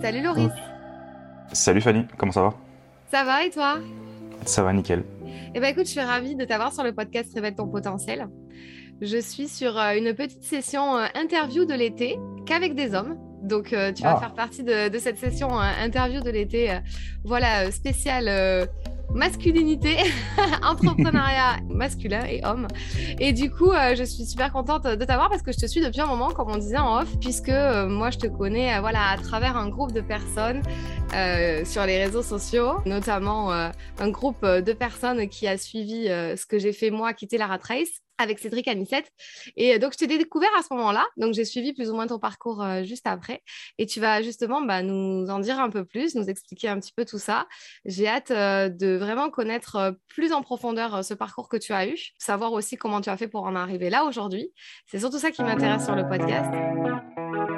Salut Loris. Salut Fanny, comment ça va? Ça va et toi? Ça va nickel. Eh ben écoute, je suis ravie de t'avoir sur le podcast Révèle ton potentiel. Je suis sur euh, une petite session euh, interview de l'été qu'avec des hommes. Donc euh, tu vas Ah. faire partie de, de cette session interview de l'été, voilà, spéciale masculinité, entrepreneuriat masculin et homme. Et du coup, euh, je suis super contente de t'avoir parce que je te suis depuis un moment, comme on disait en off, puisque euh, moi, je te connais euh, voilà, à travers un groupe de personnes sur les réseaux sociaux, notamment un groupe de personnes qui a suivi ce que j'ai fait moi, quitter la rat race avec Cédric Anissette. Et euh, donc, je t'ai découvert à ce moment-là. Donc, j'ai suivi plus ou moins ton parcours euh, juste après. Et tu vas justement bah, nous en dire un peu plus, nous expliquer un petit peu tout ça. J'ai hâte euh, de vraiment connaître plus en profondeur ce parcours que tu as eu, savoir aussi comment tu as fait pour en arriver là aujourd'hui. C'est surtout ça qui m'intéresse sur le podcast.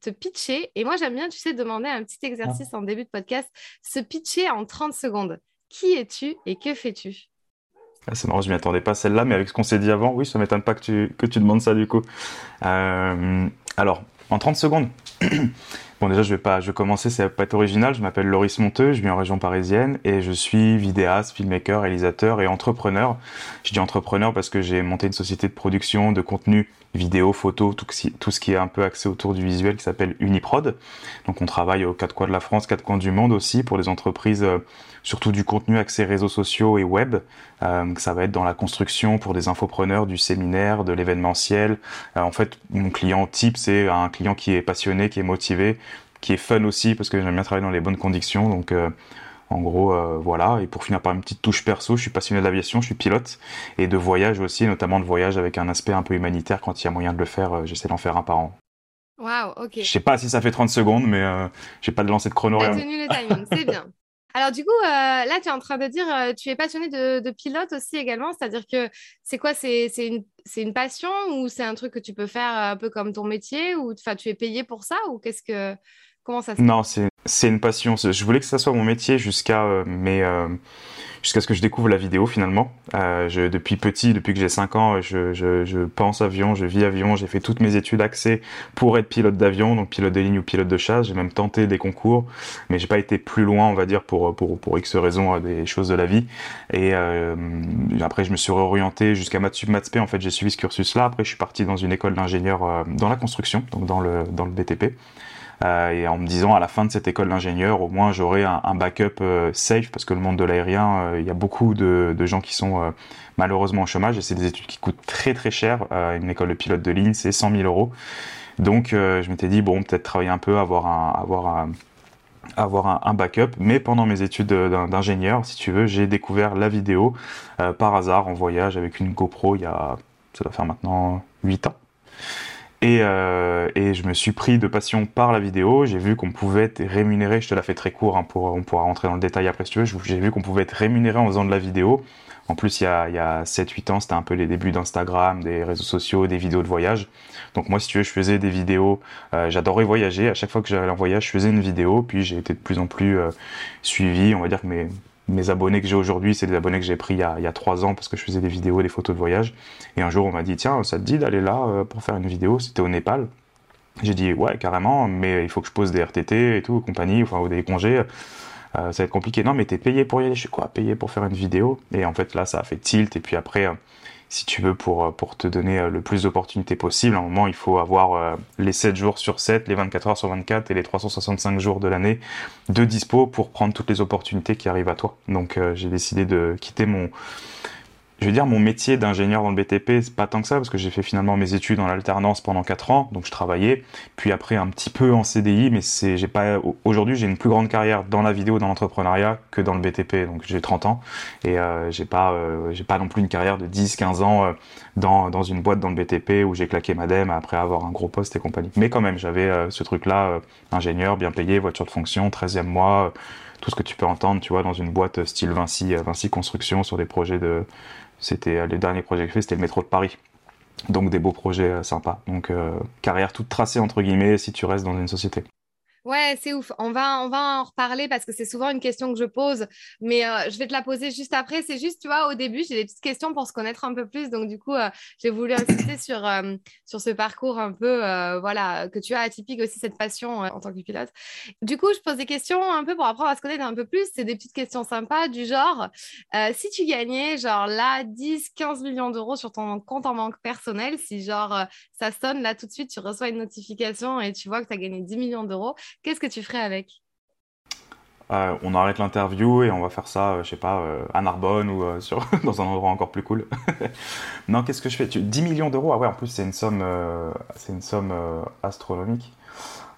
te pitcher. Et moi, j'aime bien, tu sais, demander un petit exercice en début de podcast, se pitcher en 30 secondes. Qui es-tu et que fais-tu? Ah, C'est marrant, je m'y attendais pas celle-là, mais avec ce qu'on s'est dit avant, oui, ça m'étonne pas que tu, que tu demandes ça du coup. Euh, alors, en 30 secondes. Bon, déjà, je vais pas, je vais commencer, ça va pas être original. Je m'appelle Loris Monteux, je vis en région parisienne et je suis vidéaste, filmmaker, réalisateur et entrepreneur. Je dis entrepreneur parce que j'ai monté une société de production de contenu vidéo, photo, tout, ce qui- est un peu axé autour du visuel qui s'appelle Uniprod. Donc, on travaille aux quatre coins de la France, quatre coins du monde aussi pour des entreprises, euh, surtout du contenu axé réseaux sociaux et web. Euh, ça va être dans la construction pour des infopreneurs, du séminaire, de l'événementiel. Euh, en fait, mon client type, c'est un client qui est passionné, qui est motivé, qui est fun aussi, parce que j'aime bien travailler dans les bonnes conditions. Donc, euh, en gros, euh, voilà. Et pour finir par une petite touche perso, je suis passionné d'aviation, je suis pilote et de voyage aussi, notamment de voyage avec un aspect un peu humanitaire. Quand il y a moyen de le faire, euh, j'essaie d'en faire un par an. Waouh, ok. Je sais pas si ça fait 30 secondes, mais euh, j'ai pas de lancer de chrono. Tu as rien. tenu le timing, c'est bien. Alors du coup, euh, là, tu es en train de dire, euh, tu es passionné de, de pilote aussi également, c'est-à-dire que c'est quoi, c'est une, passion ou c'est un truc que tu peux faire un peu comme ton métier ou tu es payé pour ça ou qu'est-ce que, comment ça se Non, c'est une passion. Je voulais que ça soit mon métier jusqu'à euh, euh, jusqu'à ce que je découvre la vidéo finalement. Euh, je, depuis petit, depuis que j'ai 5 ans, je, je, je pense avion, je vis avion. J'ai fait toutes mes études axées pour être pilote d'avion, donc pilote de ligne ou pilote de chasse. J'ai même tenté des concours, mais j'ai pas été plus loin, on va dire, pour pour pour X raisons euh, des choses de la vie. Et euh, après, je me suis réorienté jusqu'à Maths Sup, Maths P. En fait, j'ai suivi ce cursus-là. Après, je suis parti dans une école d'ingénieur euh, dans la construction, donc dans le dans le BTP. Euh, et en me disant à la fin de cette école d'ingénieur, au moins j'aurai un, backup euh, safe parce que le monde de l'aérien, euh, il y a beaucoup de, gens qui sont malheureusement au chômage et c'est des études qui coûtent très très cher. Une école de pilote de ligne, c'est 100 000 euros. Donc je m'étais dit bon peut-être travailler un peu, avoir un, avoir un, avoir un, backup. Mais pendant mes études d'in- d'ingénieur, si tu veux, j'ai découvert la vidéo par hasard en voyage avec une GoPro il y a, ça doit faire maintenant 8 ans. Et, euh, et je me suis pris de passion par la vidéo. J'ai vu qu'on pouvait être rémunéré. Je te la fais très court, hein, pour, on pourra rentrer dans le détail après si tu veux. J'ai vu qu'on pouvait être rémunéré en faisant de la vidéo. En plus, il y a, il y a 7-8 ans, c'était un peu les débuts d'Instagram, des réseaux sociaux, des vidéos de voyage. Donc moi, si tu veux, je faisais des vidéos. Euh, J'adorais voyager. À chaque fois que j'allais en voyage, je faisais une vidéo. Puis j'ai été de plus en plus euh, suivi. On va dire que mes, mes abonnés que j'ai aujourd'hui, c'est des abonnés que j'ai pris il y, a, il 3 ans parce que je faisais des vidéos, des photos de voyage. Et un jour, on m'a dit, tiens, ça te dit d'aller là euh, pour faire une vidéo? C'était au Népal. J'ai dit, ouais, carrément, mais il faut que je pose des RTT et tout, compagnie, enfin, ou des congés. ça va être compliqué. Non, mais t'es payé pour y aller. Je suis quoi? Payé pour faire une vidéo? Et en fait, là, ça a fait tilt. Et puis après, si tu veux, pour, pour te donner le plus d'opportunités possible, à un moment, il faut avoir les 7 jours sur 7, les 24 heures sur 24 et les 365 jours de l'année de dispo pour prendre toutes les opportunités qui arrivent à toi. Donc, j'ai décidé de quitter mon je veux dire, mon métier d'ingénieur dans le BTP, c'est pas tant que ça, parce que j'ai fait finalement mes études en alternance pendant 4 ans, donc je travaillais, puis après un petit peu en CDI, mais c'est, j'ai pas, aujourd'hui j'ai une plus grande carrière dans la vidéo, dans l'entrepreneuriat, que dans le BTP, donc j'ai 30 ans, et euh, j'ai pas, euh, j'ai pas non plus une carrière de 10, 15 ans euh, dans, dans une boîte dans le BTP où j'ai claqué madame après avoir un gros poste et compagnie. Mais quand même, j'avais euh, ce truc-là, ingénieur, bien payé, voiture de fonction, 13e mois, tout ce que tu peux entendre, tu vois, dans une boîte style Vinci, Vinci Construction sur des projets de, c'était euh, les derniers projets que j'ai fait, c'était le métro de Paris. Donc des beaux projets euh, sympas. Donc euh, carrière toute tracée entre guillemets si tu restes dans une société. Ouais, c'est ouf. On va, en reparler parce que c'est souvent une question que je pose, mais euh, je vais te la poser juste après. C'est juste, tu vois, au début, j'ai des petites questions pour se connaître un peu plus. Donc, du coup, euh, j'ai voulu insister sur, euh, sur ce parcours un peu, voilà, que tu as atypique aussi, cette passion en tant que pilote. Du coup, je pose des questions un peu pour apprendre à se connaître un peu plus. C'est des petites questions sympas du genre, si tu gagnais, genre là, 10, 15 millions d'euros sur ton compte en banque personnel, si genre ça sonne là tout de suite, tu reçois une notification et tu vois que tu as gagné 10 millions d'euros, Qu'est-ce que tu ferais avec? Euh, on arrête l'interview et on va faire ça, euh, je sais pas, euh, à Narbonne ou dans un endroit encore plus cool. non, qu'est-ce que je fais? 10 millions d'euros Ah ouais, en plus c'est une somme, c'est une somme astronomique.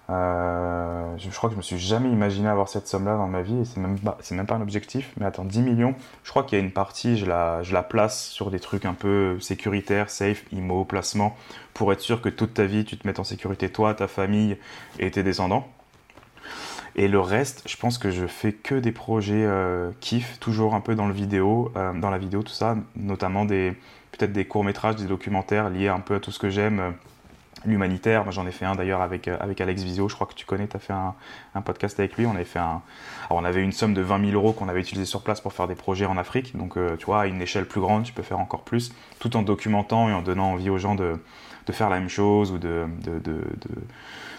je, crois que je me suis jamais imaginé avoir cette somme-là dans ma vie et c'est même pas, même pas un objectif. Mais attends, 10 millions. Je crois qu'il y a une partie, je la, je la place sur des trucs un peu sécuritaires, safe, IMO, placement, pour être sûr que toute ta vie tu te mettes en sécurité toi, ta famille et tes descendants. Et le reste, je pense que je fais que des projets euh, kiff, toujours un peu dans le vidéo, euh, dans la vidéo, tout ça, notamment des peut-être des courts métrages, des documentaires liés un peu à tout ce que j'aime. Euh, l'humanitaire, moi j'en ai fait un d'ailleurs avec, euh, avec Alex Visio, je crois que tu connais, tu as fait un, podcast avec lui, on avait fait un... Alors on avait une somme de 20 000 euros qu'on avait utilisé sur place pour faire des projets en Afrique, donc tu vois, à une échelle plus grande, tu peux faire encore plus, tout en documentant et en donnant envie aux gens de, de faire la même chose ou de, de, de,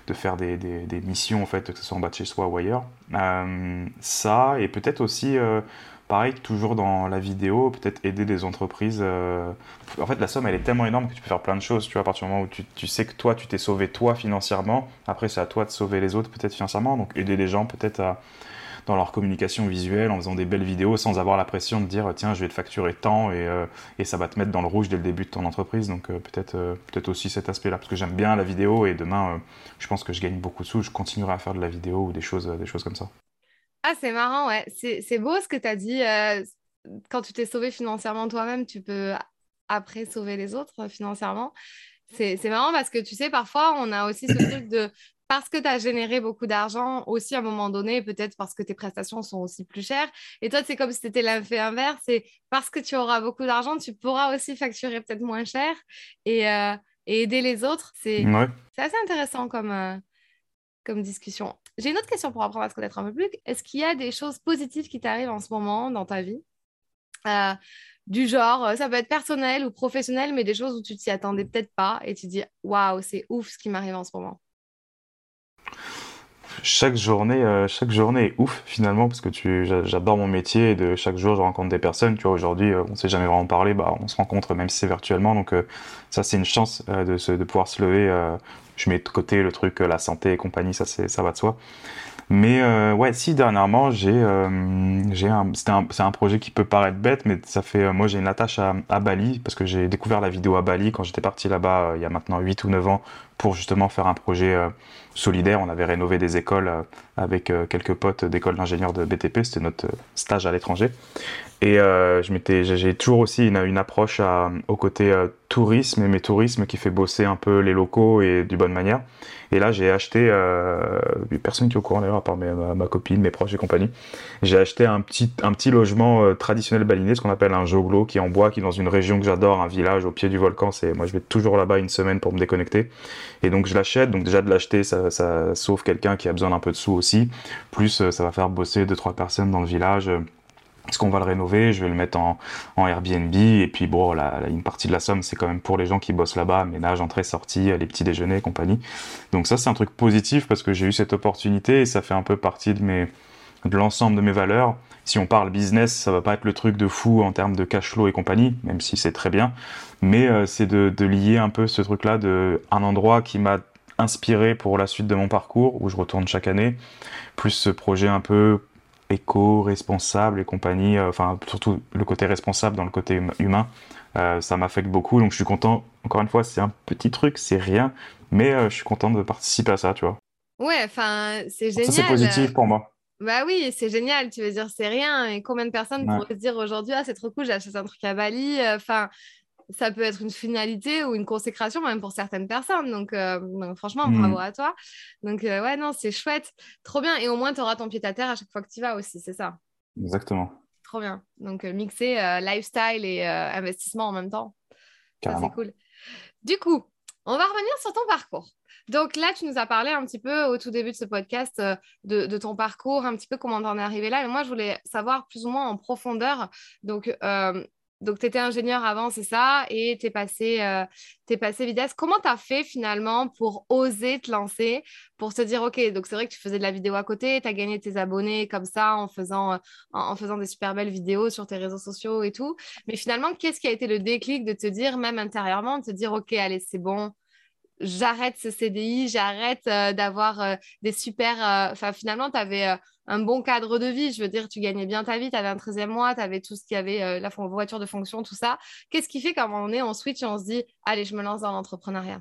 de faire des, des, missions, en fait, que ce soit en bas de chez soi ou ailleurs. Euh, ça, et peut-être aussi, euh, pareil, toujours dans la vidéo, peut-être aider des entreprises. Euh, en fait, la somme, elle est tellement énorme que tu peux faire plein de choses, tu vois, à partir du moment où tu, tu sais que toi, tu t'es sauvé toi financièrement, après, c'est à toi de sauver les autres, peut-être financièrement, donc aider les gens peut-être à dans leur communication visuelle en faisant des belles vidéos sans avoir la pression de dire tiens je vais te facturer tant et, euh, et ça va te mettre dans le rouge dès le début de ton entreprise donc euh, peut-être euh, peut-être aussi cet aspect là parce que j'aime bien la vidéo et demain je pense que je gagne beaucoup de sous je continuerai à faire de la vidéo ou des choses des choses comme ça ah c'est marrant ouais c'est beau ce que tu as dit quand tu t'es sauvé financièrement toi-même tu peux après sauver les autres financièrement c'est marrant parce que tu sais, parfois, on a aussi ce truc de parce que tu as généré beaucoup d'argent aussi à un moment donné, peut-être parce que tes prestations sont aussi plus chères. Et toi, c'est comme si c'était l'effet inverse. C'est parce que tu auras beaucoup d'argent, tu pourras aussi facturer peut-être moins cher et, euh, aider les autres. C'est assez intéressant comme, euh, comme discussion. J'ai une autre question pour apprendre à se connaître un peu plus. Est-ce qu'il y a des choses positives qui t'arrivent en ce moment dans ta vie? Euh, du genre, ça peut être personnel ou professionnel, mais des choses où tu t'y attendais peut-être pas et tu dis waouh, c'est ouf ce qui m'arrive en ce moment chaque journée, euh, chaque journée est ouf finalement parce que tu, j'adore mon métier et de chaque jour je rencontre des personnes. Tu vois, aujourd'hui, euh, on s'est jamais vraiment parlé, bah on se rencontre même si c'est virtuellement. Donc euh, ça, c'est une chance de, se, de pouvoir se lever. Je mets de côté le truc, la santé et compagnie, ça ça va de soi. Mais euh, ouais, si dernièrement j'ai euh, un c'est un, un projet qui peut paraître bête, mais ça fait moi j'ai une attache à, à Bali parce que j'ai découvert la vidéo à Bali quand j'étais parti là-bas il y a maintenant 8 ou 9 ans pour justement faire un projet solidaire. On avait rénové des écoles avec quelques potes d'école d'ingénieurs de BTP, c'était notre stage à l'étranger. Et euh, j'ai toujours aussi une, approche au côté euh, tourisme, mais tourisme qui fait bosser un peu les locaux et du bonne manière. Et là, j'ai acheté, euh, personne qui est au courant d'ailleurs, à part ma, ma, copine, mes proches et compagnie, j'ai acheté un petit, un petit logement euh, traditionnel balinais, ce qu'on appelle un joglo, qui est en bois, qui est dans une région que j'adore, un village au pied du volcan. C'est, moi, je vais toujours là-bas une semaine pour me déconnecter. Et donc, je l'achète. Donc, déjà de l'acheter, ça, sauve quelqu'un qui a besoin d'un peu de sous aussi. Plus, euh, ça va faire bosser deux, trois personnes dans le village. Est-ce qu'on va le rénover Je vais le mettre en, en Airbnb. Et puis, bon, la, une partie de la somme, c'est quand même pour les gens qui bossent là-bas, ménage, entrée, sortie, les petits déjeuners et compagnie. Donc ça, c'est un truc positif parce que j'ai eu cette opportunité et ça fait un peu partie de mes, de l'ensemble de mes valeurs. Si on parle business, ça va pas être le truc de fou en termes de cash flow et compagnie, même si c'est très bien. Mais euh, c'est de, de, lier un peu ce truc-là de un endroit qui m'a inspiré pour la suite de mon parcours, où je retourne chaque année, plus ce projet un peu éco-responsable et compagnie, euh, enfin surtout le côté responsable dans le côté humain, euh, ça m'affecte beaucoup. Donc je suis content, encore une fois, c'est un petit truc, c'est rien, mais je suis content de participer à ça, tu vois. Ouais, enfin, c'est génial. Ça, c'est positif pour moi. Bah oui, c'est génial, tu veux dire, c'est rien. Et combien de personnes pourraient se dire aujourd'hui, ah, c'est trop cool, j'ai acheté un truc à Bali. Enfin, ça peut être une finalité ou une consécration même pour certaines personnes. Donc, euh, franchement, mm. bravo à toi. Donc, euh, ouais, non, c'est chouette. Trop bien. Et au moins, tu auras ton pied à terre à chaque fois que tu vas aussi, c'est ça? Exactement. Trop bien. Donc, euh, mixer lifestyle et investissement en même temps. C'est cool. Du coup, on va revenir sur ton parcours. Donc là, tu nous as parlé un petit peu au tout début de ce podcast de, de, ton parcours, un petit peu comment t'en es arrivé là. Et moi, je voulais savoir plus ou moins en profondeur. Donc, donc, tu étais ingénieur avant, c'est ça, et tu es passé, euh, passé. Comment tu as fait finalement pour oser te lancer, pour te dire, OK, donc c'est vrai que tu faisais de la vidéo à côté, tu as gagné tes abonnés comme ça en faisant, euh, en, faisant des super belles vidéos sur tes réseaux sociaux et tout. Mais finalement, qu'est-ce qui a été le déclic de te dire, même intérieurement, de te dire, OK, allez, c'est bon, j'arrête ce CDI, j'arrête euh, d'avoir euh, des super. Euh, enfin, finalement, tu avais un bon cadre de vie. Je veux dire, tu gagnais bien ta vie, tu avais un 13e mois, tu avais tout ce qui avait la voiture de fonction, tout ça. Qu'est-ce qui fait un moment donné, on switch et on se dit allez, je me lance dans l'entrepreneuriat?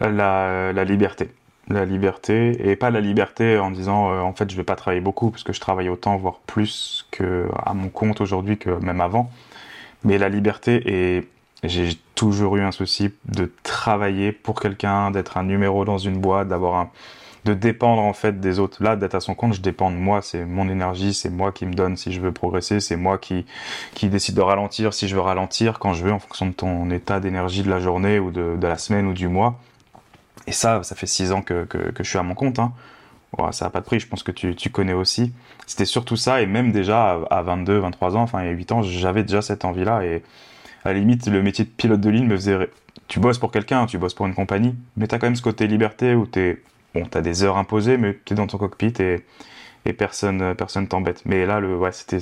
La, liberté. La liberté, et pas la liberté en disant en fait je vais pas travailler beaucoup parce que je travaille autant, voire plus que à mon compte aujourd'hui que même avant. Mais la liberté est j'ai toujours eu un souci de travailler pour quelqu'un, d'être un numéro dans une boîte, d'avoir un, de dépendre en fait des autres. Là, d'être à son compte, je dépends de moi, c'est mon énergie, c'est moi qui me donne si je veux progresser, c'est moi qui, qui décide de ralentir si je veux ralentir quand je veux en fonction de ton état d'énergie de la journée ou de, la semaine ou du mois. Et ça, ça fait six ans que, que, je suis à mon compte. Hein. ça n'a pas de prix, je pense que tu, tu connais aussi. C'était surtout ça, et même déjà à 22, 23 ans, enfin il y a 8 ans, j'avais déjà cette envie-là. Et, à la limite, le métier de pilote de ligne me faisait. Tu bosses pour quelqu'un, tu bosses pour une compagnie, mais tu as quand même ce côté liberté où tu Bon, des heures imposées, mais tu es dans ton cockpit et, personne personne t'embête. Mais là, ouais, c'était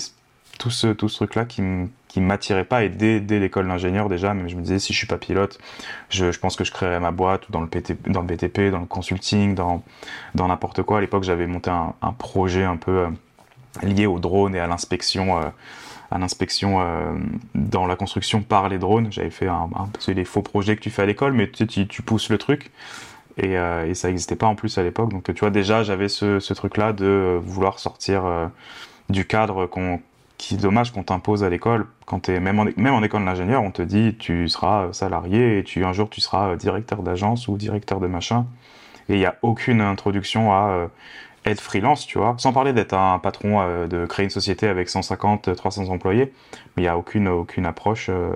tout ce, tout ce truc-là qui qui m'attirait pas. Et dès, dès l'école d'ingénieur, déjà, même je me disais, si je suis pas pilote, je, je pense que je créerais ma boîte dans le, dans le BTP, dans le consulting, dans, n'importe quoi. À l'époque, j'avais monté un, un, projet un peu euh, lié au drone et à l'inspection. Euh, à l'inspection euh, dans la construction par les drones. J'avais fait un, un c'est les faux projets que tu fais à l'école, mais tu, tu, pousses le truc. Et, euh, et ça n'existait pas en plus à l'époque. Donc tu vois, déjà, j'avais ce, truc-là de vouloir sortir euh, du cadre qu'on qui est dommage qu'on t'impose à l'école. Même en, même en école d'ingénieur, on te dit tu seras salarié et tu un jour tu seras directeur d'agence ou directeur de machin. Et il n'y a aucune introduction à être freelance, tu vois, sans parler d'être un patron, euh, de créer une société avec 150, 300 employés, mais il n'y a aucune, aucune approche euh,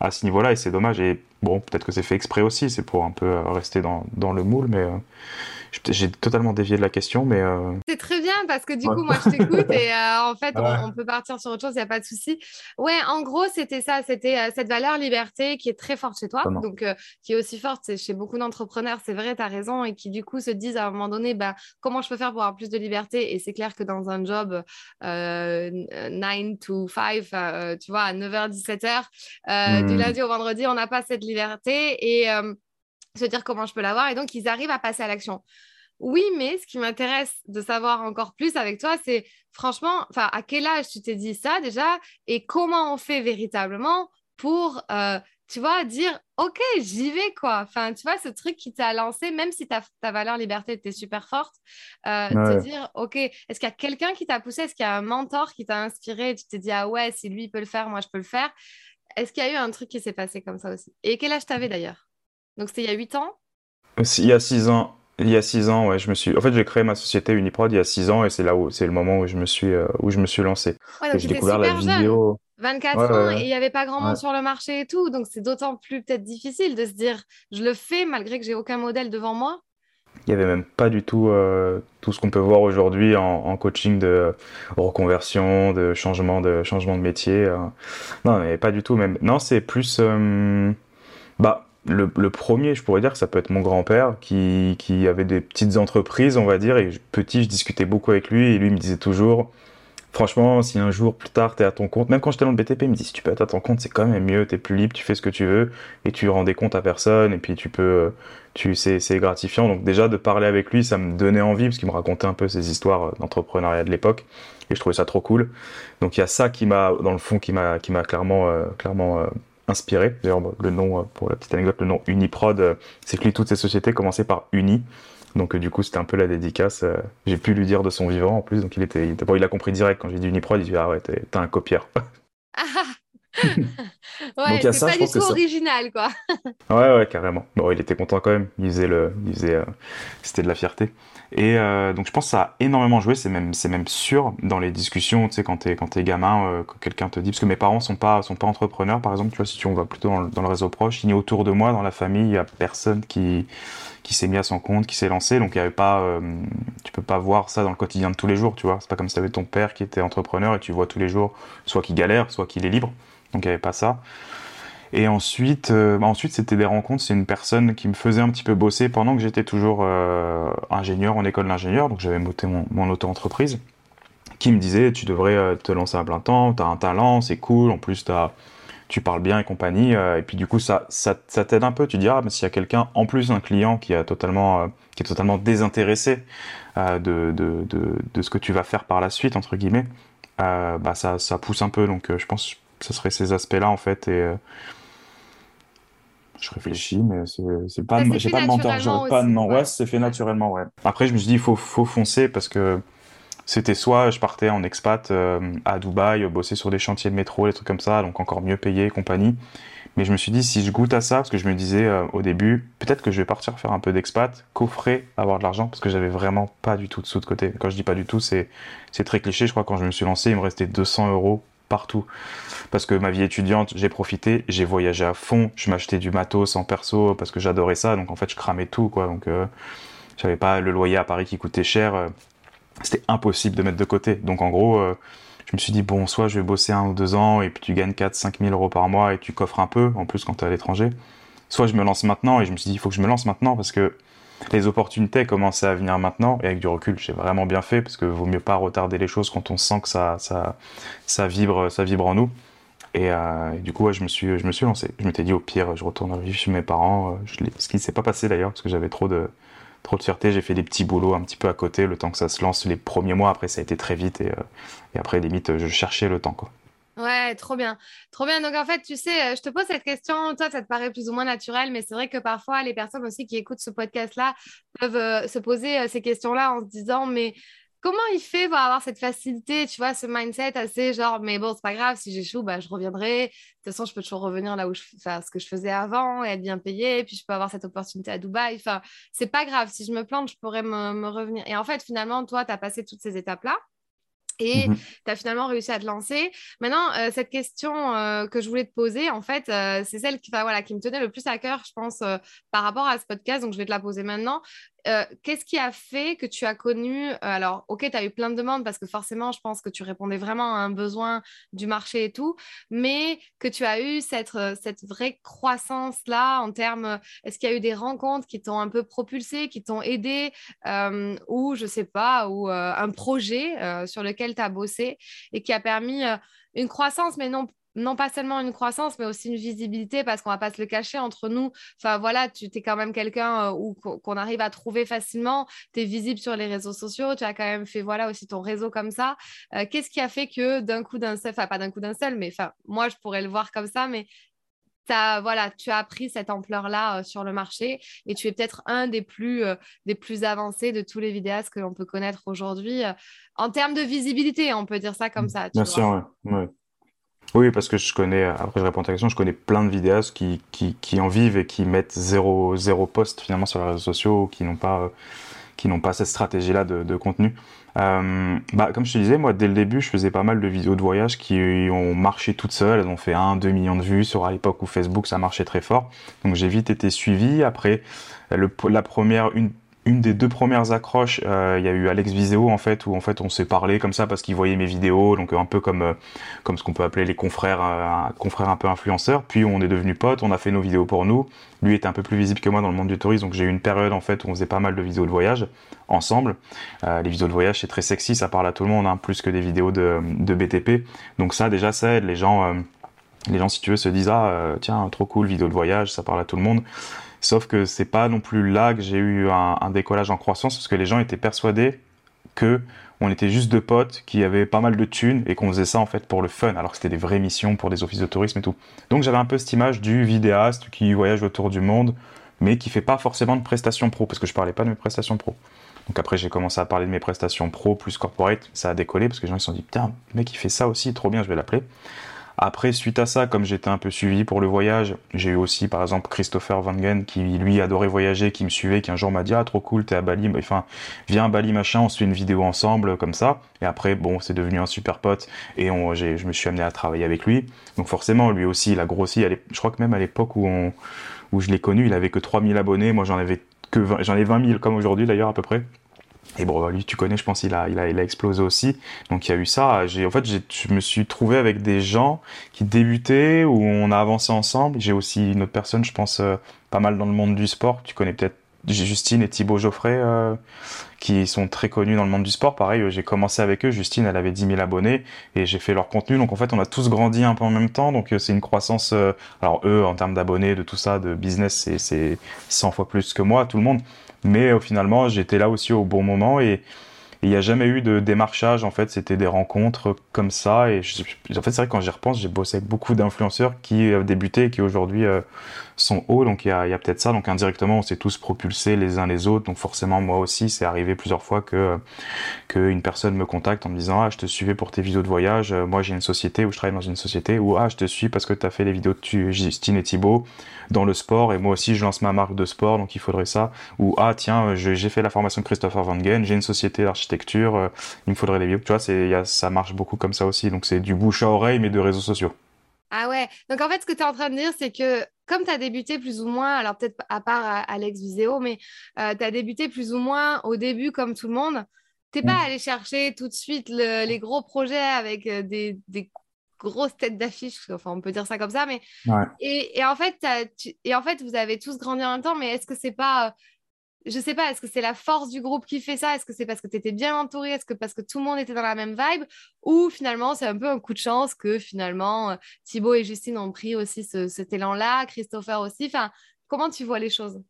à ce niveau-là. Et c'est dommage. Et bon, peut-être que c'est fait exprès aussi, c'est pour un peu euh, rester dans, dans le moule, mais j'ai totalement dévié de la question, mais. Euh, c'est très bien parce que du coup, moi, je t'écoute et euh, en fait, on, peut partir sur autre chose, il n'y a pas de souci. Ouais, en gros, c'était ça, c'était euh, cette valeur liberté qui est très forte chez toi, donc qui est aussi forte chez beaucoup d'entrepreneurs, c'est vrai, tu as raison, et qui du coup se disent à un moment donné, bah, comment je peux faire pour avoir plus de liberté? Et c'est clair que dans un job 9 to 5, tu vois, à 9h, 17h, du hmm. lundi au vendredi, on n'a pas cette liberté et se dire comment je peux l'avoir. Et donc, ils arrivent à passer à l'action. Oui, mais ce qui m'intéresse de savoir encore plus avec toi, c'est franchement, à quel âge tu t'es dit ça déjà et comment on fait véritablement pour, euh, tu vois, dire, OK, j'y vais, quoi. Enfin, tu vois, ce truc qui t'a lancé, même si ta, ta valeur liberté était super forte, euh, te dire, OK, est-ce qu'il y a quelqu'un qui t'a poussé, est-ce qu'il y a un mentor qui t'a inspiré? Et tu t'es dit, ah ouais, si lui peut le faire, moi je peux le faire. Est-ce qu'il y a eu un truc qui s'est passé comme ça aussi? Et quel âge t'avais d'ailleurs? Donc c'était il y a 8 ans? Il y a 6 ans. Il y a 6 ans, ouais, je me suis. En fait, j'ai créé ma société Uniprod il y a 6 ans et c'est là où c'est le moment où je me suis euh, où je me suis lancé. Ouais, j'ai découvert la vidéo. 24 ans et il n'y avait pas grand monde sur le marché et tout, donc c'est d'autant plus peut-être difficile de se dire je le fais malgré que j'ai aucun modèle devant moi. Il n'y avait même pas du tout euh, tout ce qu'on peut voir aujourd'hui en, coaching de reconversion, de changement de changement de métier. Euh. Non, mais pas du tout même. Non, c'est plus bah le, premier, je pourrais dire que ça peut être mon grand-père qui, qui avait des petites entreprises, on va dire, et petit, je discutais beaucoup avec lui, et lui me disait toujours, franchement, si un jour plus tard t'es à ton compte, même quand j'étais dans le BTP, il me dit si tu peux être à ton compte, c'est quand même mieux, t'es plus libre, tu fais ce que tu veux et tu rends des comptes à personne et puis tu peux, euh, tu c'est c'est gratifiant. Donc déjà de parler avec lui, ça me donnait envie parce qu'il me racontait un peu ses histoires euh, d'entrepreneuriat de l'époque et je trouvais ça trop cool. Donc il y a ça qui m'a, dans le fond, qui m'a qui m'a clairement euh, clairement inspiré. D'ailleurs le nom pour la petite anecdote, le nom Uniprod, c'est que lui toutes ces sociétés commençaient par Uni. Donc euh, du coup, c'était un peu la dédicace. Euh, j'ai pu lui dire de son vivant en plus, donc il était, il, il a compris direct quand j'ai dit Uniprod, il dit ah ouais, t'es un copieur. ouais, c'est pas du tout original, quoi. ouais, ouais, carrément. Bon, il était content quand même. Il faisait le, il faisait, euh, c'était de la fierté. Et donc je pense que ça a énormément joué. C'est même, c'est même sûr dans les discussions, tu sais, quand t'es, quand t'es gamin, que quelqu'un te dit, parce que mes parents sont pas, sont pas entrepreneurs, par exemple. Tu vois, si tu on va plutôt dans dans le réseau proche, a autour de moi, dans la famille, il y a personne qui qui s'est mis à son compte, qui s'est lancé. Donc il y avait pas, euh, tu peux pas voir ça dans le quotidien de tous les jours, tu vois. C'est pas comme si tu avais ton père qui était entrepreneur et tu vois tous les jours soit qu'il galère, soit qu'il est libre. Donc il y avait pas ça. Et ensuite, euh, ensuite c'était des rencontres. C'est une personne qui me faisait un petit peu bosser pendant que j'étais toujours euh, ingénieur en école d'ingénieur. Donc j'avais monté mon, auto-entreprise qui me disait tu devrais te lancer à plein temps, tu as un talent, c'est cool, en plus tu parles bien et compagnie. Euh, et puis du coup, ça, ça, t'aide un peu. Tu dis, ah, mais s'il y a quelqu'un, en plus d'un client qui, a totalement, euh, qui est totalement désintéressé euh, de, de, de, de, ce que tu vas faire par la suite, entre guillemets, bah, ça, ça pousse un peu. Donc je pense que ce serait ces aspects-là, en fait. Je réfléchis, mais c'est pas, j'ai pas de mentor, j'aurais pas de non. Ouais, c'est fait naturellement, ouais. Après, je me suis dit, il faut, faut foncer parce que c'était soit je partais en expat euh, à Dubaï, bosser sur des chantiers de métro, des trucs comme ça, donc encore mieux payé compagnie. Mais je me suis dit, si je goûte à ça, parce que je me disais euh, au début, peut-être que je vais partir faire un peu d'expat, coffrer, avoir de l'argent, parce que j'avais vraiment pas du tout de sous de côté. Quand je dis pas du tout, c'est, c'est très cliché. Je crois que quand je me suis lancé, il me restait 200 euros partout. Parce que ma vie étudiante, j'ai profité, j'ai voyagé à fond, je m'achetais du matos en perso parce que j'adorais ça, donc en fait je cramais tout, quoi. Donc euh, j'avais pas le loyer à Paris qui coûtait cher c'était impossible de mettre de côté. Donc en gros, euh, je me suis dit, bon, soit je vais bosser un ou deux ans et puis tu gagnes 4 5 000 euros par mois et tu coffres un peu, en plus quand tu es à l'étranger. Soit je me lance maintenant et je me suis dit, il faut que je me lance maintenant parce que les opportunités commençaient à venir maintenant et avec du recul, j'ai vraiment bien fait parce que vaut mieux pas retarder les choses quand on sent que ça, ça, ça vibre, ça vibre en nous. Et, euh, du coup, je me suis, je me suis lancé. Je m'étais dit au pire, je retourne vivre chez mes parents. Euh, ce qui ne s'est pas passé d'ailleurs parce que j'avais trop de, trop de fierté. J'ai fait des petits boulots un petit peu à côté, le temps que ça se lance les premiers mois. Après, ça a été très vite et, euh, et après, limite, je cherchais le temps. Quoi. Ouais, trop bien. Trop bien. Donc, en fait, tu sais, euh, je te pose cette question. Toi, ça te paraît plus ou moins naturel, mais c'est vrai que parfois, les personnes aussi qui écoutent ce podcast-là peuvent euh, se poser ces questions-là en se disant, mais comment il fait pour avoir cette facilité, tu vois, ce mindset assez genre, mais bon, c'est pas grave, si j'échoue, bah, je reviendrai. De toute façon, je peux toujours revenir là où je fais ce que je faisais avant et être bien payé, puis je peux avoir cette opportunité à Dubaï. Enfin, c'est pas grave. Si je me plante, je pourrais me, me revenir. Et en fait, finalement, toi, tu as passé toutes ces étapes-là et mmh tu as finalement réussi à te lancer. Maintenant, euh, cette question euh, que je voulais te poser, en fait, euh, c'est celle qui, voilà, qui me tenait le plus à cœur, je pense, par rapport à ce podcast. Donc, je vais te la poser maintenant. Qu'est-ce qui a fait que tu as connu, alors, ok, tu as eu plein de demandes parce que forcément, je pense que tu répondais vraiment à un besoin du marché et tout, mais que tu as eu cette, cette vraie croissance-là en termes, est-ce qu'il y a eu des rencontres qui t'ont un peu propulsé, qui t'ont aidé, ou je sais pas, ou un projet sur lequel tu as bossé et qui a permis euh, une croissance, mais non non pas seulement une croissance, mais aussi une visibilité, parce qu'on va pas se le cacher entre nous. Enfin voilà, tu es quand même quelqu'un euh, qu'on arrive à trouver facilement. Tu es visible sur les réseaux sociaux. Tu as quand même fait voilà aussi ton réseau comme ça. Euh, qu'est-ce qui a fait que d'un coup d'un seul, enfin pas d'un coup d'un seul, mais enfin moi je pourrais le voir comme ça, mais voilà, tu as pris cette ampleur-là euh, sur le marché et tu es peut-être un des plus, euh, des plus avancés de tous les vidéastes que l'on peut connaître aujourd'hui. Euh, en termes de visibilité, on peut dire ça comme ça. Bien sûr, ouais. Oui, parce que je connais, après je réponds à ta question, je connais plein de vidéastes qui, qui, en vivent et qui mettent zéro, zéro post finalement sur les réseaux sociaux, qui n'ont pas, qui n'ont pas cette stratégie-là de, contenu. Euh, bah, comme je te disais, moi, dès le début, je faisais pas mal de vidéos de voyage qui ont marché toutes seules. Elles ont fait 1, 2 millions de vues sur à l'époque où Facebook, ça marchait très fort. Donc, j'ai vite été suivi. Après, la première, une, une des deux premières accroches, euh, il y a eu Alex Viseo en fait, où en fait on s'est parlé comme ça parce qu'il voyait mes vidéos, donc un peu comme euh, comme ce qu'on peut appeler les confrères, euh, confrères un peu influenceurs. Puis on est devenus potes, on a fait nos vidéos pour nous. Lui était un peu plus visible que moi dans le monde du tourisme, donc j'ai eu une période en fait où on faisait pas mal de vidéos de voyage ensemble. les vidéos de voyage c'est très sexy, ça parle à tout le monde, hein, plus que des vidéos de, de BTP. Donc ça déjà ça aide les gens. les gens, si tu veux, se disent ah tiens trop cool vidéo de voyage, ça parle à tout le monde. Sauf que c'est pas non plus là que j'ai eu un, décollage en croissance parce que les gens étaient persuadés que on était juste deux potes qui avaient pas mal de thunes et qu'on faisait ça en fait pour le fun alors que c'était des vraies missions pour des offices de tourisme et tout. Donc j'avais un peu cette image du vidéaste qui voyage autour du monde mais qui fait pas forcément de prestations pro parce que je parlais pas de mes prestations pro. Donc après j'ai commencé à parler de mes prestations pro plus corporate, ça a décollé parce que les gens se sont dit putain, le mec il fait ça aussi, trop bien, je vais l'appeler. Après, suite à ça, comme j'étais un peu suivi pour le voyage, j'ai eu aussi par exemple Christopher Van qui lui adorait voyager, qui me suivait, qui un jour m'a dit ah trop cool, t'es à Bali, enfin viens à Bali machin, on se fait une vidéo ensemble comme ça. Et après bon, c'est devenu un super pote et je me suis amené à travailler avec lui. Donc forcément, lui aussi, il a grossi. Je crois que même à l'époque où je l'ai connu, il avait que 3000 abonnés, moi j'en avais que j'en ai 20 000 comme aujourd'hui d'ailleurs à peu près. Et bon, lui, tu connais, je pense, il a, il a, il a explosé aussi. Donc, il y a eu ça. J'ai, en fait, je me suis trouvé avec des gens qui débutaient, où on a avancé ensemble. J'ai aussi une autre personne, je pense, euh, pas mal dans le monde du sport. Tu connais peut-être Justine et Thibaut Geoffrey, euh, qui sont très connus dans le monde du sport. Pareil, j'ai commencé avec eux. Justine, elle avait 10 000 abonnés et j'ai fait leur contenu. Donc, en fait, on a tous grandi un peu en même temps. Donc, euh, c'est une croissance. alors, eux, en termes d'abonnés, de tout ça, de business, c'est 100 fois plus que moi, tout le monde. Mais euh, finalement, j'étais là aussi au bon moment et il n'y a jamais eu de démarchage. En fait, c'était des rencontres comme ça. Et en fait, c'est vrai quand j'y repense, j'ai bossé avec beaucoup d'influenceurs qui ont débuté et qui aujourd'hui euh, sont hauts, donc il y a, peut-être ça. Donc indirectement, on s'est tous propulsés les uns les autres. Donc forcément, moi aussi, c'est arrivé plusieurs fois que qu'une personne me contacte en me disant ah je te suivais pour tes vidéos de voyage. Moi, j'ai une société où je travaille dans une société ou ah je te suis parce que tu as fait les vidéos de Justine et Thibaut dans le sport et moi aussi je lance ma marque de sport donc il faudrait ça ou ah tiens j'ai fait la formation de Christopher Van Gen j'ai une société d'architecture euh, il me faudrait des vidéos tu vois c'est y a, ça marche beaucoup comme ça aussi. Donc c'est du bouche à oreille mais de réseaux sociaux. Ah ouais, donc en fait, ce que tu es en train de dire, c'est que comme tu as débuté plus ou moins, alors peut-être à part euh, Alex Viseo, mais euh, tu as débuté plus ou moins au début comme tout le monde, t'es pas mm. allé chercher tout de suite les gros projets avec euh, des, grosses têtes d'affiche, enfin on peut dire ça comme ça, mais et, en fait, et en fait, vous avez tous grandi en même temps, mais est-ce que c'est pas je sais pas, est-ce que c'est la force du groupe qui fait ça? Est-ce que c'est parce que tu étais bien entouré? Est-ce que parce que tout le monde était dans la même vibe? Ou finalement, c'est un peu un coup de chance que finalement euh, Thibaut et Justine ont pris aussi cet élan-là, Christopher aussi. Enfin, comment tu vois les choses?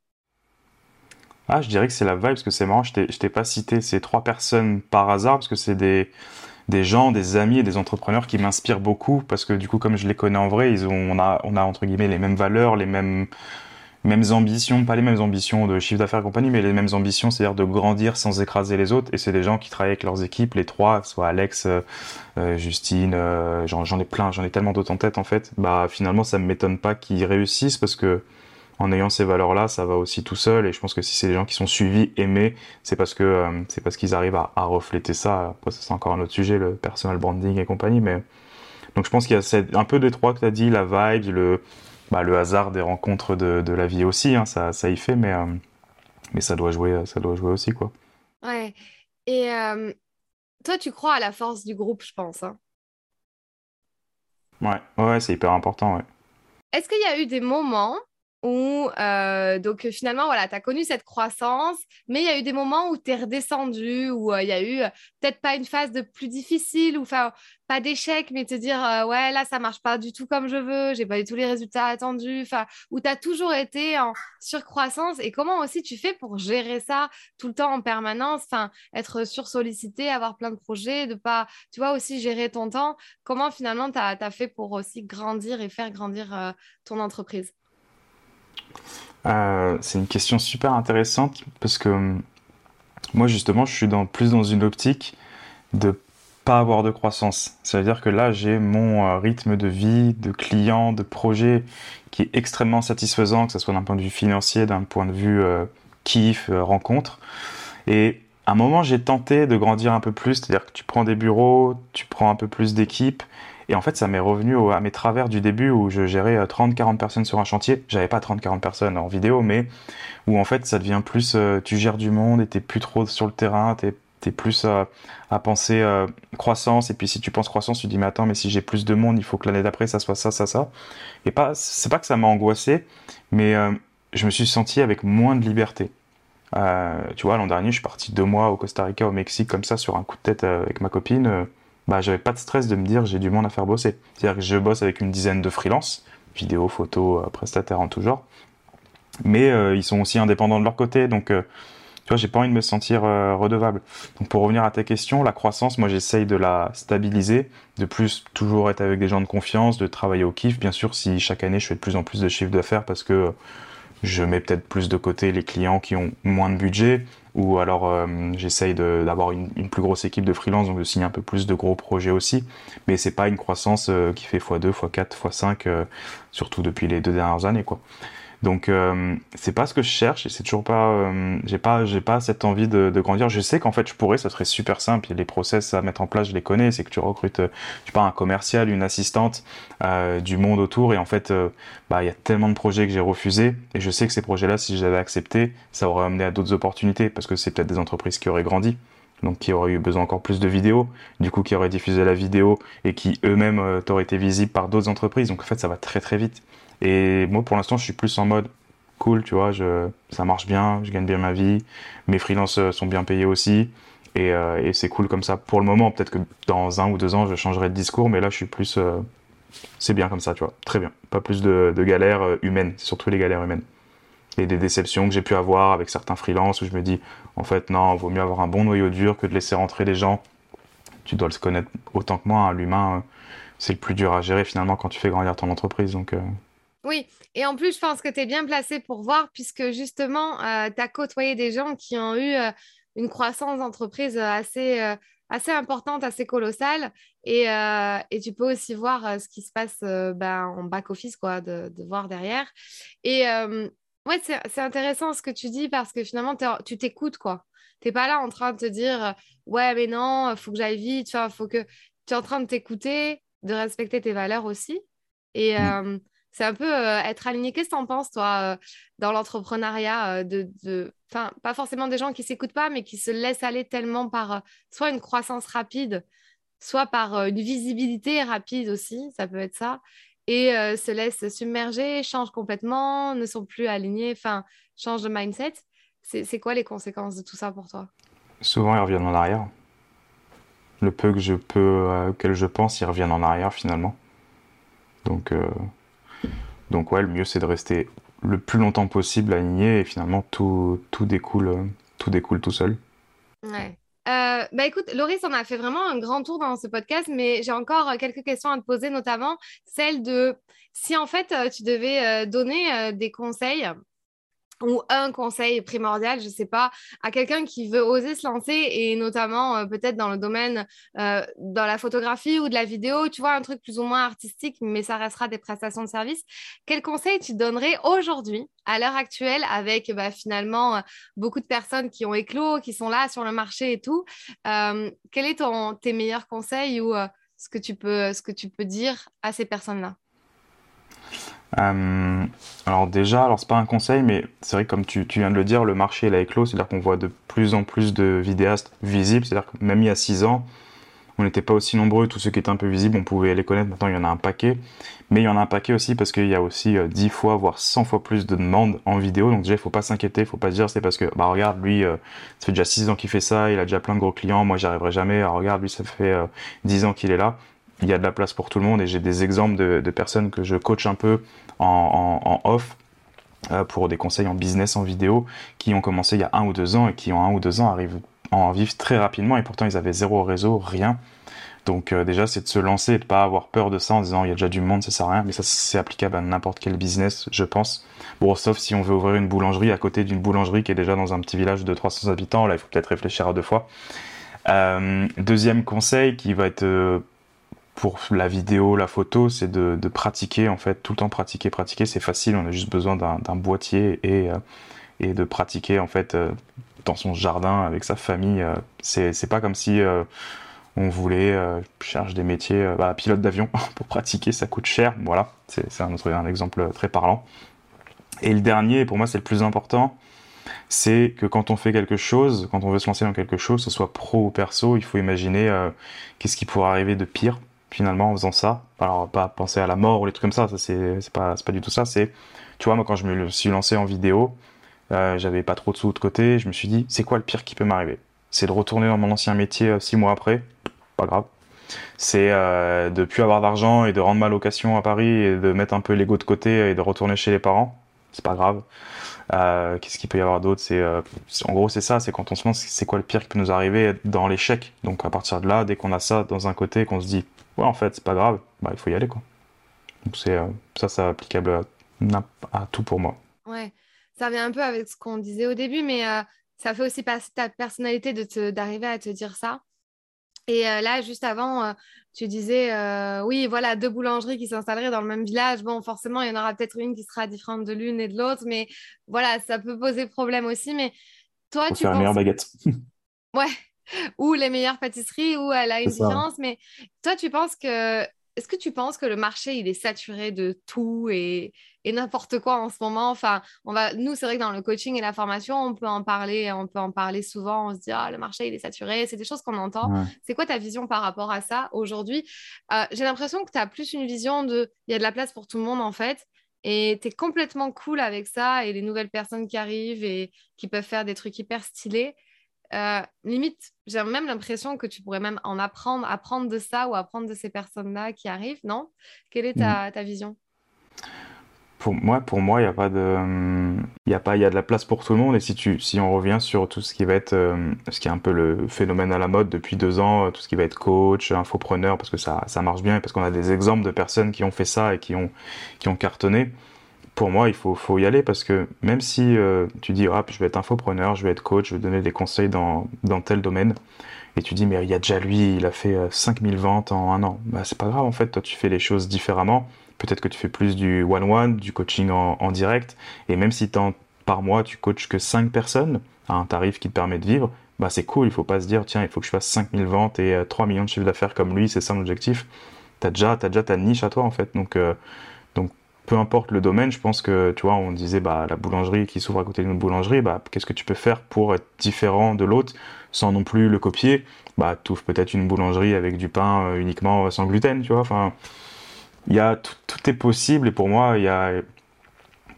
Ah, je dirais que c'est la vibe, parce que c'est marrant, je t'ai pas cité ces trois personnes par hasard, parce que c'est des, des gens, des amis et des entrepreneurs qui m'inspirent beaucoup, parce que du coup, comme je les connais en vrai, ils ont, on, a, on a entre guillemets les mêmes valeurs, les mêmes mêmes ambitions, pas les mêmes ambitions de chiffre d'affaires et compagnie, mais les mêmes ambitions, c'est-à-dire de grandir sans écraser les autres. Et c'est des gens qui travaillent avec leurs équipes, les trois, soit Alex, euh, euh, Justine, euh, j'en ai plein, j'en ai tellement d'autres en tête en fait. Bah finalement, ça me m'étonne pas qu'ils réussissent parce que en ayant ces valeurs-là, ça va aussi tout seul. Et je pense que si c'est des gens qui sont suivis, aimés, c'est parce que c'est parce qu'ils arrivent à, à, refléter ça. Après, ça c'est encore un autre sujet, le personal branding et compagnie, mais donc je pense qu'il y a un peu des trois que tu as dit, la vibe, le bah, le hasard des rencontres de, la vie aussi, hein, ça, ça y fait, mais, euh, mais ça, doit jouer, ça doit jouer aussi. Quoi. Ouais. Et euh, toi, tu crois à la force du groupe, je pense. Hein. Ouais, ouais c'est hyper important. Ouais. Est-ce qu'il y a eu des moments où euh, donc finalement voilà tu as connu cette croissance mais il y a eu des moments où tu es redescendu où euh, il y a eu euh, peut-être pas une phase de plus difficile ou enfin pas d'échec mais te dire ouais là ça marche pas du tout comme je veux j'ai pas eu tous les résultats attendus enfin où tu as toujours été en surcroissance. Et comment aussi tu fais pour gérer ça tout le temps en permanence enfin être sursollicité avoir plein de projets de pas tu vois aussi gérer ton temps? Comment finalement tu as, as, fait pour aussi grandir et faire grandir ton entreprise? Euh, c'est une question super intéressante parce que hum, moi justement je suis plus dans une optique de pas avoir de croissance. Ça veut dire que là j'ai mon euh, rythme de vie, de clients, de projets qui est extrêmement satisfaisant, que ce soit d'un point de vue financier, d'un point de vue euh, kiff, rencontre. Et à un moment j'ai tenté de grandir un peu plus, c'est-à-dire que tu prends des bureaux, tu prends un peu plus d'équipes Et en fait, ça m'est revenu à mes travers du début où je gérais 30-40 personnes sur un chantier. J'avais pas 30-40 personnes en vidéo, mais où en fait, ça devient plus, tu gères du monde et t'es plus trop sur le terrain, t'es es plus à, à penser croissance et puis si tu penses croissance tu dis mais attends mais si j'ai plus de monde il faut que l'année d'après ça soit ça ça ça et pas c'est pas que ça m'a angoissé mais je me suis senti avec moins de liberté euh, tu vois, l'an dernier, je suis parti deux mois au Costa Rica, au Mexique, comme ça, sur un coup de tête euh, avec ma copine. Euh, bah, j'avais pas de stress de me dire j'ai du monde à faire bosser. C'est-à-dire que je bosse avec une dizaine de freelance, vidéo, photo, prestataires en tout genre. Mais ils sont aussi indépendants de leur côté, donc tu vois, j'ai pas envie de me sentir redevable. Donc pour revenir à ta question, la croissance, moi j'essaye de la stabiliser, de plus toujours être avec des gens de confiance, de travailler au kiff. Bien sûr, si chaque année je fais de plus en plus de chiffre d'affaires parce que je mets peut-être plus de côté les clients qui ont moins de budget, ou alors euh, j'essaye d'avoir une, plus grosse équipe de freelance, donc de signer un peu plus de gros projets aussi. Mais c'est pas une croissance euh, qui fait x2, x4, x5, surtout depuis les deux dernières années, quoi. Donc euh, c'est pas ce que je cherche et c'est toujours pas, euh, j'ai pas, j'ai pas cette envie de, grandir. Je sais qu'en fait je pourrais, ça serait super simple. A les process à mettre en place, je les connais. C'est que tu recrutes, euh, je sais pas, un commercial, une assistante, euh, du monde autour et en fait, euh, bah il y a tellement de projets que j'ai refusés et je sais que ces projets-là, si j'avais accepté, ça aurait amené à d'autres opportunités parce que c'est peut-être des entreprises qui auraient grandi donc qui auraient eu besoin encore plus de vidéos, du coup qui auraient diffusé la vidéo et qui eux-mêmes euh, auraient été visibles par d'autres entreprises. Donc en fait ça va très très vite. Et moi, pour l'instant, je suis plus en mode cool, tu vois, je, ça marche bien, je gagne bien ma vie, mes freelances euh, sont bien payés aussi, et, euh, et c'est cool comme ça. Pour le moment, peut-être que dans un ou deux ans, je changerai de discours, mais là, je suis plus. Euh, c'est bien comme ça, tu vois, très bien. Pas plus de, galères humaines, surtout les galères humaines. Et des déceptions que j'ai pu avoir avec certains freelances où je me dis, en fait, non, vaut mieux avoir un bon noyau dur que de laisser rentrer les gens. Tu dois le connaître autant que moi, hein, l'humain, c'est le plus dur à gérer finalement quand tu fais grandir ton entreprise. Donc. Oui, et en plus, je pense que tu es bien placé pour voir, puisque justement, euh, tu as côtoyé des gens qui ont eu euh, une croissance d'entreprise assez, euh, assez importante, assez colossale. Et, et, tu peux aussi voir ce qui se passe ben, en back-office, quoi, de, de, voir derrière. Et ouais, c'est intéressant ce que tu dis, parce que finalement, tu t'écoutes, quoi. Tu n'es pas là en train de te dire, ouais, mais non, il faut que j'aille vite, tu vois, faut que... Tu es en train de t'écouter, de respecter tes valeurs aussi. Et... Mmh c'est un peu euh, être aligné. Qu'est-ce que tu en penses, toi, euh, dans l'entrepreneuriat euh, de, de... Enfin, pas forcément des gens qui s'écoutent pas, mais qui se laissent aller tellement par soit une croissance rapide, soit par une visibilité rapide aussi, ça peut être ça, et se laissent submerger, changent complètement, ne sont plus alignés, enfin, changent de mindset. C'est quoi les conséquences de tout ça pour toi? Souvent, ils reviennent en arrière. Le peu que je peux, auquel je pense, ils reviennent en arrière finalement. Donc, donc ouais, le mieux c'est de rester le plus longtemps possible aligné et finalement tout, tout, découle, euh, tout découle tout seul. Ouais. Euh, bah écoute, Loris, on a fait vraiment un grand tour dans ce podcast, mais j'ai encore quelques questions à te poser, notamment celle de si en fait tu devais donner des conseils ou un conseil primordial, je ne sais pas, à quelqu'un qui veut oser se lancer et notamment euh, peut-être dans le domaine euh, dans la photographie ou de la vidéo, tu vois, un truc plus ou moins artistique, mais ça restera des prestations de services. Quel conseil tu donnerais aujourd'hui, à l'heure actuelle, avec bah, finalement euh, beaucoup de personnes qui ont éclos, qui sont là sur le marché et tout Quel est ton, tes meilleurs conseils ou ce, que tu peux, ce que tu peux dire à ces personnes-là? Euh, alors déjà, alors c'est pas un conseil, mais c'est vrai que comme tu, viens de le dire, le marché il a éclos, c'est-à-dire qu'on voit de plus en plus de vidéastes visibles, c'est-à-dire que même il y a 6 ans, on n'était pas aussi nombreux, tous ceux qui étaient un peu visibles, on pouvait les connaître, maintenant il y en a un paquet, mais il y en a un paquet aussi parce qu'il y a aussi 10 euh, fois, voire 100 fois plus de demandes en vidéo, donc déjà il faut pas s'inquiéter, il faut pas se dire c'est parce que, bah regarde, lui, euh, ça fait déjà 6 ans qu'il fait ça, il a déjà plein de gros clients, moi j'y arriverai jamais, alors regarde, lui ça fait 10 ans qu'il est là, il y a de la place pour tout le monde et j'ai des exemples de, personnes que je coach un peu en, off euh, pour des conseils en business, en vidéo, qui ont commencé il y a un ou deux ans et qui en un ou deux ans arrivent en vivre très rapidement et pourtant ils avaient zéro réseau, rien. Donc euh, déjà c'est de se lancer et de pas avoir peur de ça en disant il y a déjà du monde, ça sert à rien, mais ça c'est applicable à n'importe quel business, je pense. Bon, sauf si on veut ouvrir une boulangerie à côté d'une boulangerie qui est déjà dans un petit village de 300 habitants, là il faut peut-être réfléchir à deux fois. Euh, deuxième conseil qui va être pour la vidéo, la photo, c'est de, pratiquer en fait, tout le temps pratiquer, pratiquer, c'est facile, on a juste besoin d'un boîtier et, euh, et de pratiquer en fait euh, dans son jardin avec sa famille. Euh, c'est pas comme si On voulait, euh, je cherche des métiers, euh, bah, pilote d'avion pour pratiquer, ça coûte cher. Voilà, c'est un, un exemple très parlant. Et le dernier, pour moi c'est le plus important, c'est que quand on fait quelque chose, quand on veut se lancer dans quelque chose, que ce soit pro ou perso, il faut imaginer euh, qu'est-ce qui pourrait arriver de pire finalement en faisant ça. Alors pas penser à la mort ou les trucs comme ça, ça c'est pas, pas du tout ça. C'est, tu vois, moi quand je me suis lancé en vidéo, euh, j'avais pas trop de sous de côté, je me suis dit, c'est quoi le pire qui peut m'arriver? C'est de retourner dans mon ancien métier euh, six mois après, pas grave. C'est euh, de plus avoir d'argent et de rendre ma location à Paris et de mettre un peu l'ego de côté et de retourner chez les parents, c'est pas grave. Euh, Qu'est-ce qu'il peut y avoir d'autre? C'est en gros c'est ça, c'est quand on se demande c'est quoi le pire qui peut nous arriver? Dans l'échec. Donc à partir de là, dès qu'on a ça dans un côté, qu'on se dit ouais en fait c'est pas grave, bah il faut y aller quoi. Donc c'est euh, ça, c'est applicable à, à, tout pour moi. Ouais ça vient un peu avec ce qu'on disait au début, mais euh, ça fait aussi passer ta personnalité d'arriver à te dire ça. Et euh, là, juste avant, tu disais, oui, voilà, deux boulangeries qui s'installeraient dans le même village. Bon, forcément, il y en aura peut-être une qui sera différente de l'une et de l'autre, mais voilà, ça peut poser problème aussi. Mais toi, tu faire penses... meilleure baguette. ouais, ou les meilleures pâtisseries, ou elle a une différence. Mais toi, tu penses que est-ce que tu penses que le marché il est saturé de tout et, n'importe quoi en ce moment? Enfin, on va, nous c'est vrai que dans le coaching et la formation, on peut en parler, on peut en parler souvent. On se dit ah le marché il est saturé, c'est des choses qu'on entend. C'est quoi ta vision par rapport à ça aujourd'hui? Euh, J'ai l'impression que tu as plus une vision de il y a de la place pour tout le monde en fait. Et tu es complètement cool avec ça et les nouvelles personnes qui arrivent et qui peuvent faire des trucs hyper stylés. Euh, limite, j'ai même l'impression que tu pourrais même en apprendre, apprendre de ça ou apprendre de ces personnes-là qui arrivent, non? Quelle est ta, mm. ta, vision? Pour moi, pour moi, il y a pas de, il y a pas, il y a de la place pour tout le monde. Et si tu, si on revient sur tout ce qui va être, euh, ce qui est un peu le phénomène à la mode depuis deux ans, tout ce qui va être coach, infopreneur, parce que ça, ça marche bien, et parce qu'on a des exemples de personnes qui ont fait ça et qui ont, qui ont cartonné pour moi, il faut, y aller parce que même si euh, tu dis, ah, je vais être infopreneur, je vais être coach, je vais donner des conseils dans, tel domaine, et tu dis, mais il y a déjà lui, il a fait 5000 euh, ventes en un an. Bah, c'est pas grave, en fait, toi, tu fais les choses différemment. Peut-être que tu fais plus du one-one, du coaching en, en, direct, et même si par mois, tu coaches que 5 personnes à un tarif qui te permet de vivre, bah, c'est cool, il faut pas se dire, tiens, il faut que je fasse 5000 ventes et 3 euh, millions de chiffres d'affaires comme lui, c'est ça l'objectif. T'as déjà, as déjà ta niche à toi, en fait. Donc, peu importe le domaine, je pense que, tu vois, on disait, bah, la boulangerie qui s'ouvre à côté d'une boulangerie, bah, qu'est-ce que tu peux faire pour être différent de l'autre sans non plus le copier? Bah, tu ouvres peut-être une boulangerie avec du pain euh, uniquement sans gluten, tu vois, enfin, il y a, tout, est possible et pour moi, il y a,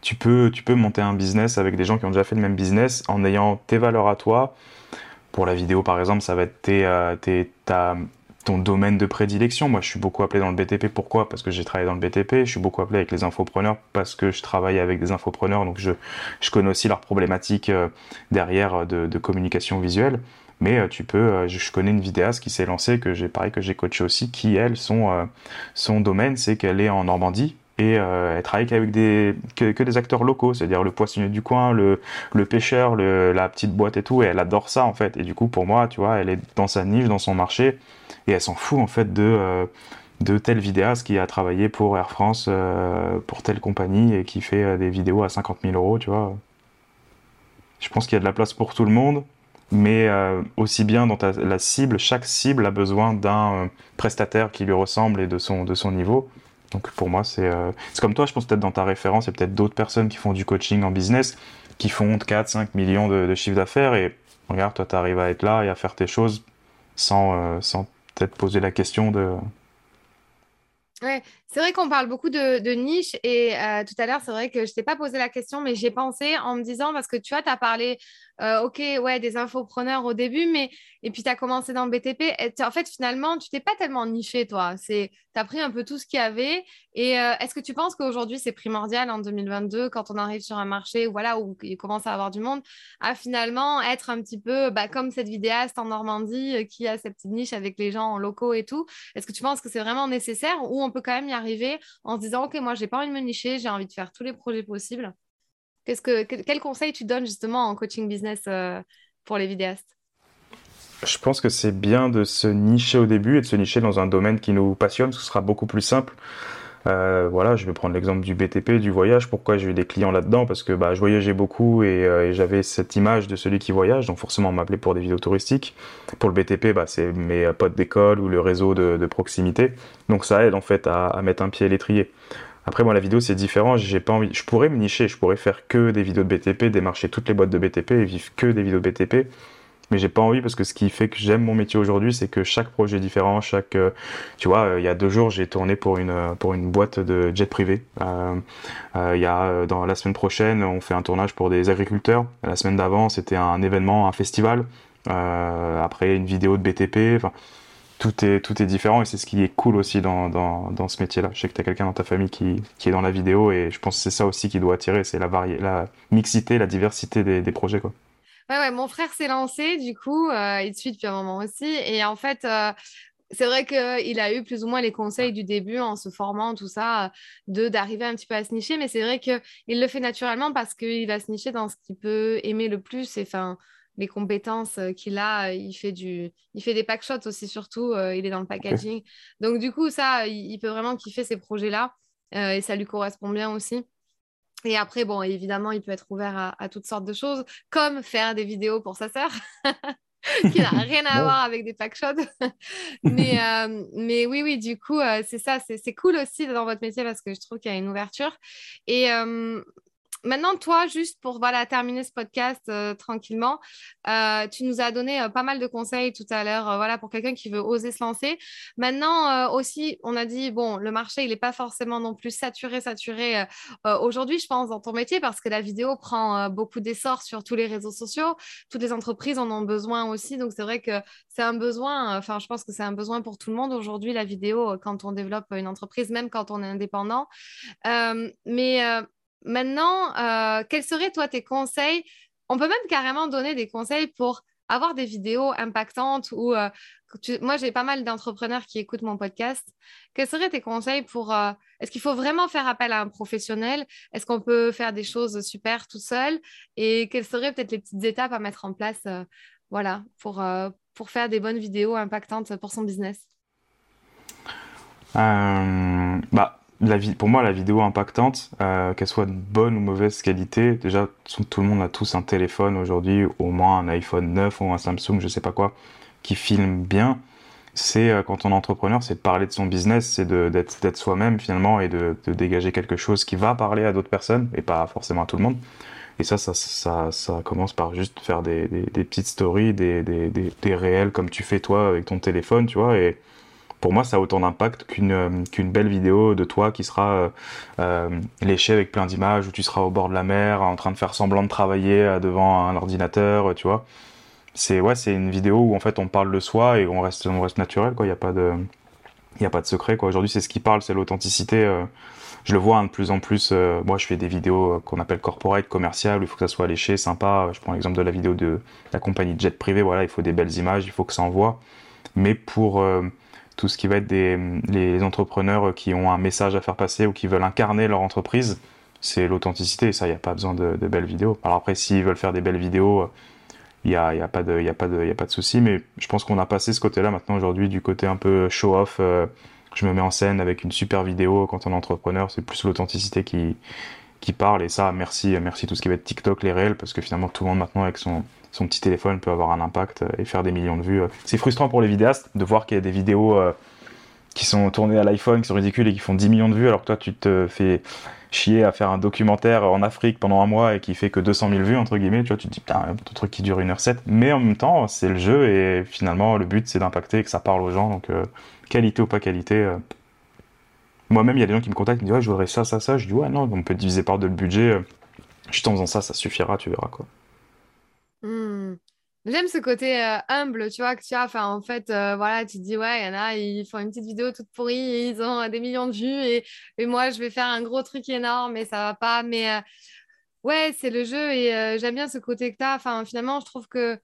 tu peux, tu peux monter un business avec des gens qui ont déjà fait le même business en ayant tes valeurs à toi. Pour la vidéo, par exemple, ça va être tes, euh, tes, ta, ton domaine de prédilection. Moi, je suis beaucoup appelé dans le BTP. Pourquoi? Parce que j'ai travaillé dans le BTP. Je suis beaucoup appelé avec les infopreneurs parce que je travaille avec des infopreneurs. Donc, je, je connais aussi leurs problématiques euh, derrière euh, de, communication visuelle. Mais euh, tu peux, je connais une vidéaste qui s'est lancée, que j'ai pareil que j'ai coaché aussi, qui elle, son, son domaine, c'est qu'elle est en Normandie, et euh, elle travaille qu'avec des que, que, des acteurs locaux, c'est-à-dire le poissonnier du coin, le, le pêcheur, la petite boîte et tout, et elle adore ça en fait. Et du coup, pour moi, tu vois, elle est dans sa niche, dans son marché, et elle s'en fout en fait de euh, de tel vidéaste qui a travaillé pour Air France, euh, pour telle compagnie et qui fait euh, des vidéos à 50 000 euros, tu vois. Je pense qu'il y a de la place pour tout le monde, mais aussi bien dans ta, la cible, chaque cible a besoin d'un prestataire qui lui ressemble et de son de son niveau. Donc pour moi, c'est euh, comme toi, je pense peut-être dans ta référence, a peut-être d'autres personnes qui font du coaching en business, qui font 4, 5 millions de, de chiffre d'affaires et regarde, toi, tu arrives à être là et à faire tes choses sans, euh, sans peut-être poser la question de... Ouais, c'est vrai qu'on parle beaucoup de, de niche et euh, tout à l'heure, c'est vrai que je t'ai pas posé la question, mais j'ai pensé en me disant, parce que tu vois, tu as parlé, euh, ok, ouais, des infopreneurs au début, mais et puis tu as commencé dans le BTP. En fait, finalement, tu t'es pas tellement niché, toi. Tu as pris un peu tout ce qu'il y avait. Et euh, est-ce que tu penses qu'aujourd'hui, c'est primordial en 2022, quand on arrive sur un marché voilà, où il commence à avoir du monde, à finalement être un petit peu bah, comme cette vidéaste en Normandie qui a sa petite niche avec les gens locaux et tout? Est-ce que tu penses que c'est vraiment nécessaire ou on peut quand même y arriver en se disant, OK, moi, j'ai pas envie de me nicher, j'ai envie de faire tous les projets possibles. Qu'est-ce que, quel conseil tu donnes justement en coaching business euh, pour les vidéastes? Je pense que c'est bien de se nicher au début et de se nicher dans un domaine qui nous passionne, ce sera beaucoup plus simple Euh, voilà, je vais prendre l'exemple du BTP, du voyage. Pourquoi j'ai eu des clients là-dedans? Parce que bah, je voyageais beaucoup et, j'avais cette image de celui qui voyage, donc forcément on m'appelait pour des vidéos touristiques. Pour le BTP, bah, c'est mes potes d'école ou le réseau de, proximité. Donc ça aide en fait à, à mettre un pied à l'étrier. Après, moi, la vidéo, c'est différent. J'ai pas envie. Je pourrais me nicher. Je pourrais faire que des vidéos de BTP, démarcher toutes les boîtes de BTP et vivre que des vidéos de BTP. Mais j'ai pas envie parce que ce qui fait que j'aime mon métier aujourd'hui, c'est que chaque projet est différent. Chaque, euh, tu vois, euh, il y a deux jours, j'ai tourné pour une euh, pour une boîte de jet privé. Il y a dans la semaine prochaine, on fait un tournage pour des agriculteurs. La semaine d'avant, c'était un événement, un festival. après, une vidéo de BTP. Tout est, tout est différent et c'est ce qui est cool aussi dans, dans, dans ce métier-là. Je sais que tu as quelqu'un dans ta famille qui, qui, est dans la vidéo et je pense que c'est ça aussi qui doit attirer, c'est la, la mixité, la diversité des, des, projets. Quoi. Ouais, ouais, mon frère s'est lancé, du coup, euh, il te suit depuis un moment aussi. Et en fait, euh, c'est vrai qu'il a eu plus ou moins les conseils du début en se formant, tout ça, de d'arriver un petit peu à se nicher. Mais c'est vrai qu'il le fait naturellement parce qu'il va se nicher dans ce qu'il peut aimer le plus. Et enfin, les compétences euh, qu'il a. Euh, il fait, du, il fait des packshots aussi, surtout. Euh, il est dans le packaging. Donc, du coup, ça, il, peut vraiment kiffer ces projets-là. et ça lui correspond bien aussi. Et après, bon, évidemment, il peut être ouvert à, toutes sortes de choses, comme faire des vidéos pour sa sœur. qui n'a rien à voir avec des packshots. mais, mais oui, oui, du coup, c'est ça, c'est cool aussi dans votre métier parce que je trouve qu'il y a une ouverture. Et maintenant, toi, juste pour voilà, terminer ce podcast euh, tranquillement, euh, tu nous as donné euh, pas mal de conseils tout à l'heure voilà, pour quelqu'un qui veut oser se lancer. Maintenant, aussi, on a dit, bon, le marché, il n'est pas forcément non plus saturé, saturé aujourd'hui, je pense, dans ton métier, parce que la vidéo prend beaucoup d'essor sur tous les réseaux sociaux. Toutes les entreprises en ont besoin aussi. Donc, c'est vrai que c'est un besoin, enfin, je pense que c'est un besoin pour tout le monde aujourd'hui, la vidéo, quand on développe une entreprise, même quand on est indépendant. mais Maintenant, euh, quels seraient, toi, tes conseils? On peut même carrément donner des conseils pour avoir des vidéos impactantes ou euh, moi j'ai pas mal d'entrepreneurs qui écoutent mon podcast. Quels seraient tes conseils pour euh, est-ce qu'il faut vraiment faire appel à un professionnel? Est-ce qu'on peut faire des choses super tout seul? Et quelles seraient peut-être les petites étapes à mettre en place voilà, pour, pour faire des bonnes vidéos impactantes pour son business? Bah, pour moi, la vidéo impactante, euh, qu'elle soit de bonne ou mauvaise qualité, déjà, tout le monde a tous un téléphone aujourd'hui, au moins un iPhone 9 ou un Samsung, je sais pas quoi, qui filme bien. C'est euh, quand on est entrepreneur, c'est de parler de son business, c'est d'être soi-même finalement et de, dégager quelque chose qui va parler à d'autres personnes et pas forcément à tout le monde. Et ça, ça, ça, ça commence par juste faire des, des petites stories, des, des, réels comme tu fais toi avec ton téléphone, tu vois, et pour moi, ça a autant d'impact qu'une euh, qu'une belle vidéo de toi qui sera euh, euh, léchée avec plein d'images, où tu seras au bord de la mer, en train de faire semblant de travailler devant un ordinateur, tu vois. C'est ouais, une vidéo où en fait on parle de soi et on reste on reste naturel, quoi. Il n'y a pas de a pas de secret, quoi. Aujourd'hui, c'est ce qui parle, c'est l'authenticité. je le vois hein, de plus en plus. moi, je fais des vidéos qu'on appelle corporate, commerciales, il faut que ça soit léché, sympa. Je prends l'exemple de la vidéo de la compagnie de jet privé. Voilà, il faut des belles images, il faut que ça envoie. Mais pour tout ce qui va être des les entrepreneurs qui ont un message à faire passer ou qui veulent incarner leur entreprise, c'est l'authenticité. Ça, il n'y a pas besoin de, belles vidéos. Alors après, s'ils veulent faire des belles vidéos, il n'y a, y a, pas de, y souci. Mais je pense qu'on a passé ce côté-là maintenant aujourd'hui, du côté un peu show-off. Euh, je me mets en scène avec une super vidéo quand on est entrepreneur. C'est plus l'authenticité qui, qui parle. Et ça, merci, merci tout ce qui va être TikTok, les réels, parce que finalement, tout le monde maintenant avec son, son petit téléphone peut avoir un impact euh, et faire des millions de vues. Euh. C'est frustrant pour les vidéastes de voir qu'il y a des vidéos euh, qui sont tournées à l'iPhone, qui sont ridicules et qui font 10 millions de vues, alors que toi tu te fais chier à faire un documentaire en Afrique pendant un mois et qui fait que 200 000 vues, entre guillemets, tu vois, tu dis, putain, un truc qui dure 1h07, mais en même temps, c'est le jeu et finalement, le but c'est d'impacter et que ça parle aux gens, donc qualité ou pas qualité. Moi-même, il y a des gens qui me contactent, ils me disent, ouais, je voudrais ça, ça, ça, je dis, ouais, non, on peut diviser par deux le budget, juste en faisant ça, ça suffira, tu verras, quoi. Mmh. J'aime ce côté euh, humble, tu vois, que tu as. Enfin, en fait, euh, voilà, tu te dis, ouais, il y en a, ils font une petite vidéo toute pourrie et ils ont euh, des millions de vues et, et, moi, je vais faire un gros truc énorme et ça va pas. Mais ouais, c'est le jeu et j'aime bien ce côté que tu as. Enfin, finalement, je trouve que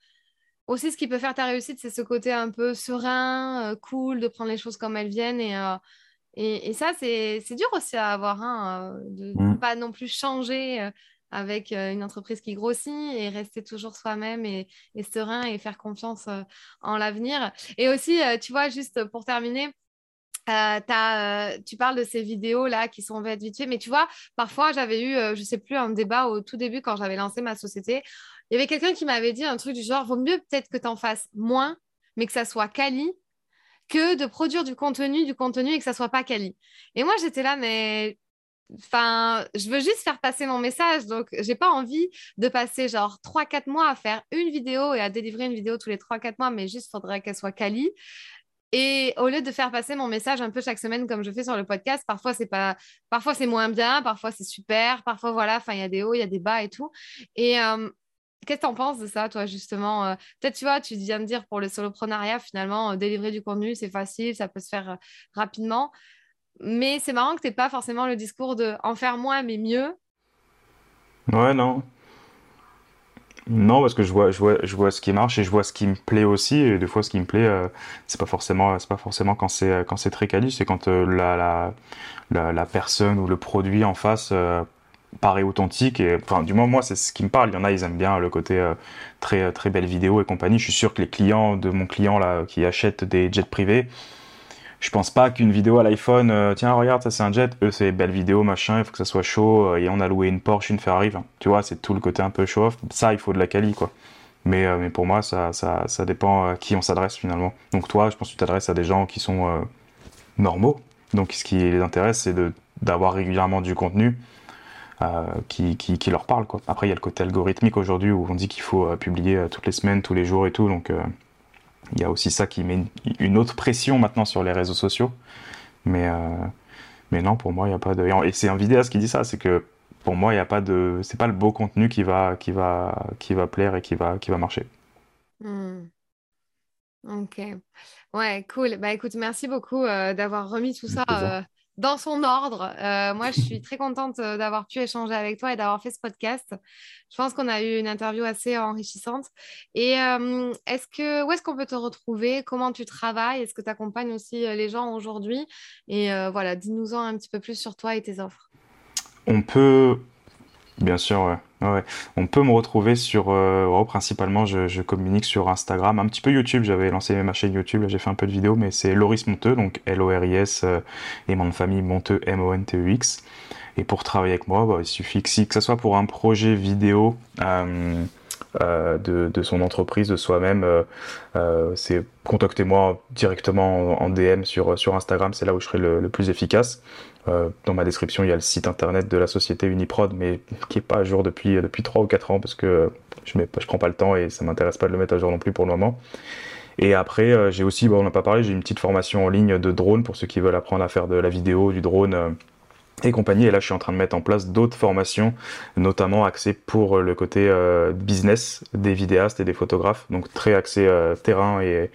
aussi, ce qui peut faire ta réussite, c'est ce côté un peu serein, cool, de prendre les choses comme elles viennent et. et, et, ça, c'est dur aussi à avoir, hein, de ne mmh. pas non plus changer avec euh, une entreprise qui grossit et rester toujours soi-même et, serein et faire confiance euh, en l'avenir. Et aussi, euh, tu vois, juste pour terminer, tu parles de ces vidéos là qui sont vite fait, mais tu vois, parfois j'avais eu, je sais plus, un débat au tout début quand j'avais lancé ma société. Il y avait quelqu'un qui m'avait dit un truc du genre, vaut mieux peut-être que tu en fasses moins, mais que ça soit quali, que de produire du contenu, du contenu et que ça soit pas quali. Et moi, j'étais là, mais enfin, je veux juste faire passer mon message. Donc, j'ai pas envie de passer genre 3-4 mois à faire une vidéo et à délivrer une vidéo tous les 3-4 mois, mais juste faudrait qu'elle soit quali. Et au lieu de faire passer mon message un peu chaque semaine comme je fais sur le podcast, parfois c'est pas, parfois c'est moins bien, parfois c'est super, parfois voilà, enfin il y a des hauts, il y a des bas et tout. Et euh, Qu'est-ce que tu en penses de ça, toi, justement euh, Peut-être, tu vois, tu viens de dire pour le soloprenariat, finalement, euh, délivrer du contenu, c'est facile, ça peut se faire rapidement. Mais c'est marrant que tu pas forcément le discours de en faire moins, mais mieux. Ouais, non. Non, parce que je vois, je vois, je vois ce qui marche et je vois ce qui me plaît aussi. Et des fois, ce qui me plaît, c'est pas forcément, pas forcément quand c'est quand c'est très quali, c'est quand la, la, la, personne ou le produit en face paraît authentique et enfin du moins moi c'est ce qui me parle il y en a ils aiment bien le côté euh, très très belle vidéo et compagnie je suis sûr que les clients de mon client là qui achètent des jets privés je pense pas qu'une vidéo à l'iPhone euh, tiens regarde ça c'est un jet eux c'est belle vidéo machin il faut que ça soit chaud euh, et on a loué une Porsche une Ferrari tu vois c'est tout le côté un peu show off ça il faut de la quali quoi mais, mais pour moi ça, ça, ça dépend à qui on s'adresse finalement donc toi je pense que tu t'adresses à des gens qui sont normaux donc ce qui les intéresse c'est d'avoir régulièrement du contenu euh, qui, qui, leur parle. Quoi. Après, il y a le côté algorithmique aujourd'hui où on dit qu'il faut euh, publier euh, toutes les semaines, tous les jours et tout. Donc, il y a aussi ça qui met une autre pression maintenant sur les réseaux sociaux. Mais, mais non, pour moi, il n'y a pas de. Et c'est un vidéaste qui dit ça, c'est que pour moi, il n'y a pas de. C'est pas le beau contenu qui va, qui va, qui va plaire et qui va, qui va marcher. Hmm. Ok. Ouais, cool. Bah écoute, merci beaucoup d'avoir remis tout ça dans son ordre. Euh, moi, je suis très contente euh, d'avoir pu échanger avec toi et d'avoir fait ce podcast. Je pense qu'on a eu une interview assez enrichissante. Et euh, est-ce que, où est-ce qu'on peut te retrouver? Comment tu travailles? Est-ce que tu accompagnes aussi les gens aujourd'hui? Et voilà, dis-nous-en un petit peu plus sur toi et tes offres. On peut, bien sûr, ouais. On peut me retrouver sur, euh, principalement je, communique sur Instagram, un petit peu YouTube, j'avais lancé ma chaîne YouTube, j'ai fait un peu de vidéos, mais c'est Loris Monteux, donc L-O-R-I-S, euh, et mon famille Monteux, M-O-N-T-E-X. Et pour travailler avec moi, bah, il suffit que si ce soit pour un projet vidéo, euh, euh, de, son entreprise, de soi-même, euh, c'est contactez-moi directement en, DM sur, sur Instagram, c'est là où je serai le, plus efficace. Dans ma description, il y a le site internet de la société Uniprod, mais qui est pas à jour depuis, depuis 3 ou 4 ans parce que je ne prends pas le temps et ça m'intéresse pas de le mettre à jour non plus pour le moment. Et après, j'ai aussi, bon, on n'a pas parlé, j'ai une petite formation en ligne de drone pour ceux qui veulent apprendre à faire de la vidéo, du drone et compagnie. Et là, je suis en train de mettre en place d'autres formations, notamment axées pour le côté euh, business des vidéastes et des photographes. Donc très axé euh, terrain et,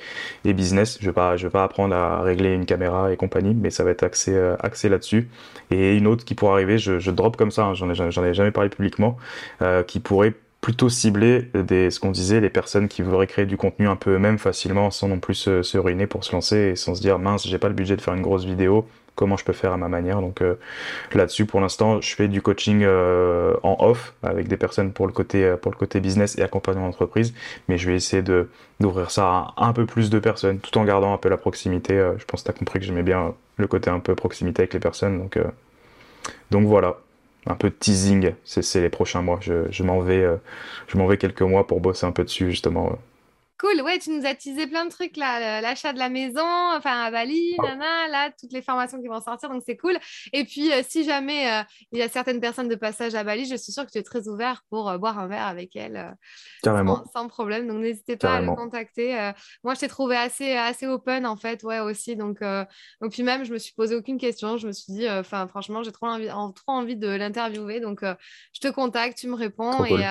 et, business. Je vais pas, je vais pas apprendre à régler une caméra et compagnie, mais ça va être axé, euh, là-dessus. Et une autre qui pourrait arriver, je, je drop comme ça, hein, j'en ai, ai jamais parlé publiquement, qui pourrait plutôt cibler des, ce qu'on disait, les personnes qui voudraient créer du contenu un peu eux-mêmes facilement sans non plus se, se ruiner pour se lancer et sans se dire mince, j'ai pas le budget de faire une grosse vidéo, comment je peux faire à ma manière. Donc euh, là-dessus, pour l'instant, je fais du coaching euh, en off avec des personnes pour le côté euh, pour le côté business et accompagnement d'entreprise, mais je vais essayer d'ouvrir ça à un peu plus de personnes, tout en gardant un peu la proximité. je pense que tu as compris que j'aimais bien le côté un peu proximité avec les personnes. Donc voilà, un peu de teasing, c'est les prochains mois. Je, je m'en vais, je m'en vais quelques mois pour bosser un peu dessus justement. Cool, ouais, tu nous as teasé plein de trucs là, l'achat de la maison, enfin à Bali, ah. nana, là, toutes les formations qui vont sortir, donc c'est cool. Et puis, euh, si jamais euh, il y a certaines personnes de passage à Bali, je suis sûre que tu es très ouvert pour euh, boire un verre avec elles sans, sans, problème. Donc, n'hésitez pas à le contacter. moi, je t'ai trouvé assez, assez open en fait, ouais, aussi. Donc, donc, puis même, je me suis posé aucune question. Je me suis dit, enfin, franchement, j'ai trop envie, trop envie de l'interviewer. Donc, je te contacte, tu me réponds et.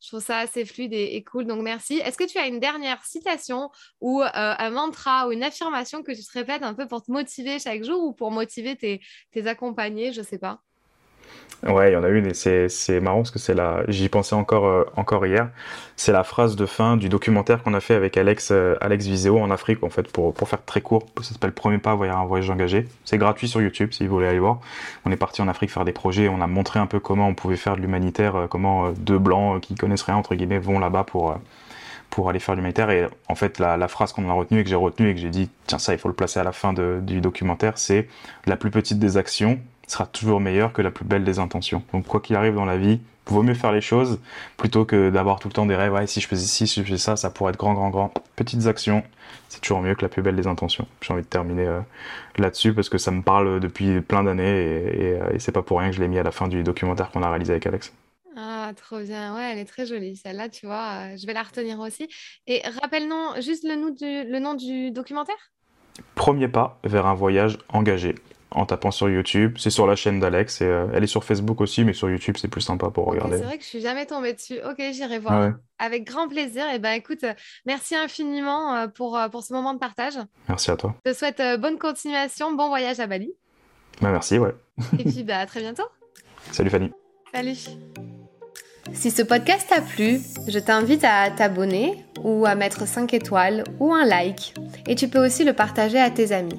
Je trouve ça assez fluide et, cool, donc merci. Est-ce que tu as une dernière citation ou euh, un mantra ou une affirmation que tu te répètes un peu pour te motiver chaque jour ou pour motiver tes, tes accompagnés, je sais pas Ouais, il y en a une et c'est marrant parce que c'est la, j'y pensais encore euh, encore hier. C'est la phrase de fin du documentaire qu'on a fait avec Alex euh, Alex Viseo en Afrique en fait pour pour faire très court. Ça s'appelle Premier pas voyage un voyage engagé. C'est gratuit sur YouTube si vous voulez aller voir. On est parti en Afrique faire des projets. On a montré un peu comment on pouvait faire de l'humanitaire, euh, comment deux blancs qui connaissent rien entre guillemets vont là-bas pour pour aller faire l'humanitaire. Et en fait, la, la phrase qu'on a retenue et que j'ai retenue et que j'ai dit, tiens, ça, il faut le placer à la fin du documentaire, c'est la plus petite des actions sera toujours meilleure que la plus belle des intentions. Donc, quoi qu'il arrive dans la vie, vaut mieux faire les choses plutôt que d'avoir tout le temps des rêves. Ouais, si je faisais ci, si je faisais ça, ça pourrait être grand, grand, grand. Petites actions, c'est toujours mieux que la plus belle des intentions. J'ai envie de terminer euh, là-dessus parce que ça me parle depuis plein d'années et, et, euh, et c'est pas pour rien que je l'ai mis à la fin du documentaire qu'on a réalisé avec Alex. Ah, trop bien. Ouais, elle est très jolie. Celle-là, tu vois, euh, je vais la retenir aussi. Et rappelle-nous juste le nom, du, le nom du documentaire? Premier pas vers un voyage engagé en tapant sur YouTube. C'est sur la chaîne d'Alex. Et, euh, elle est sur Facebook aussi, mais sur YouTube, c'est plus sympa pour regarder. c'est vrai que je suis jamais tombée dessus. Ok, j'irai voir. Ah ouais. Avec grand plaisir. Et ben écoute, euh, merci infiniment euh, pour, pour ce moment de partage. Merci à toi. Je te souhaite bonne continuation, bon voyage à Bali. Bah, merci, ouais. Et puis bah, à très bientôt. Salut Fanny. Salut. Si ce podcast t'a plu, je t'invite à t'abonner ou à mettre 5 étoiles ou un like. Et tu peux aussi le partager à tes amis.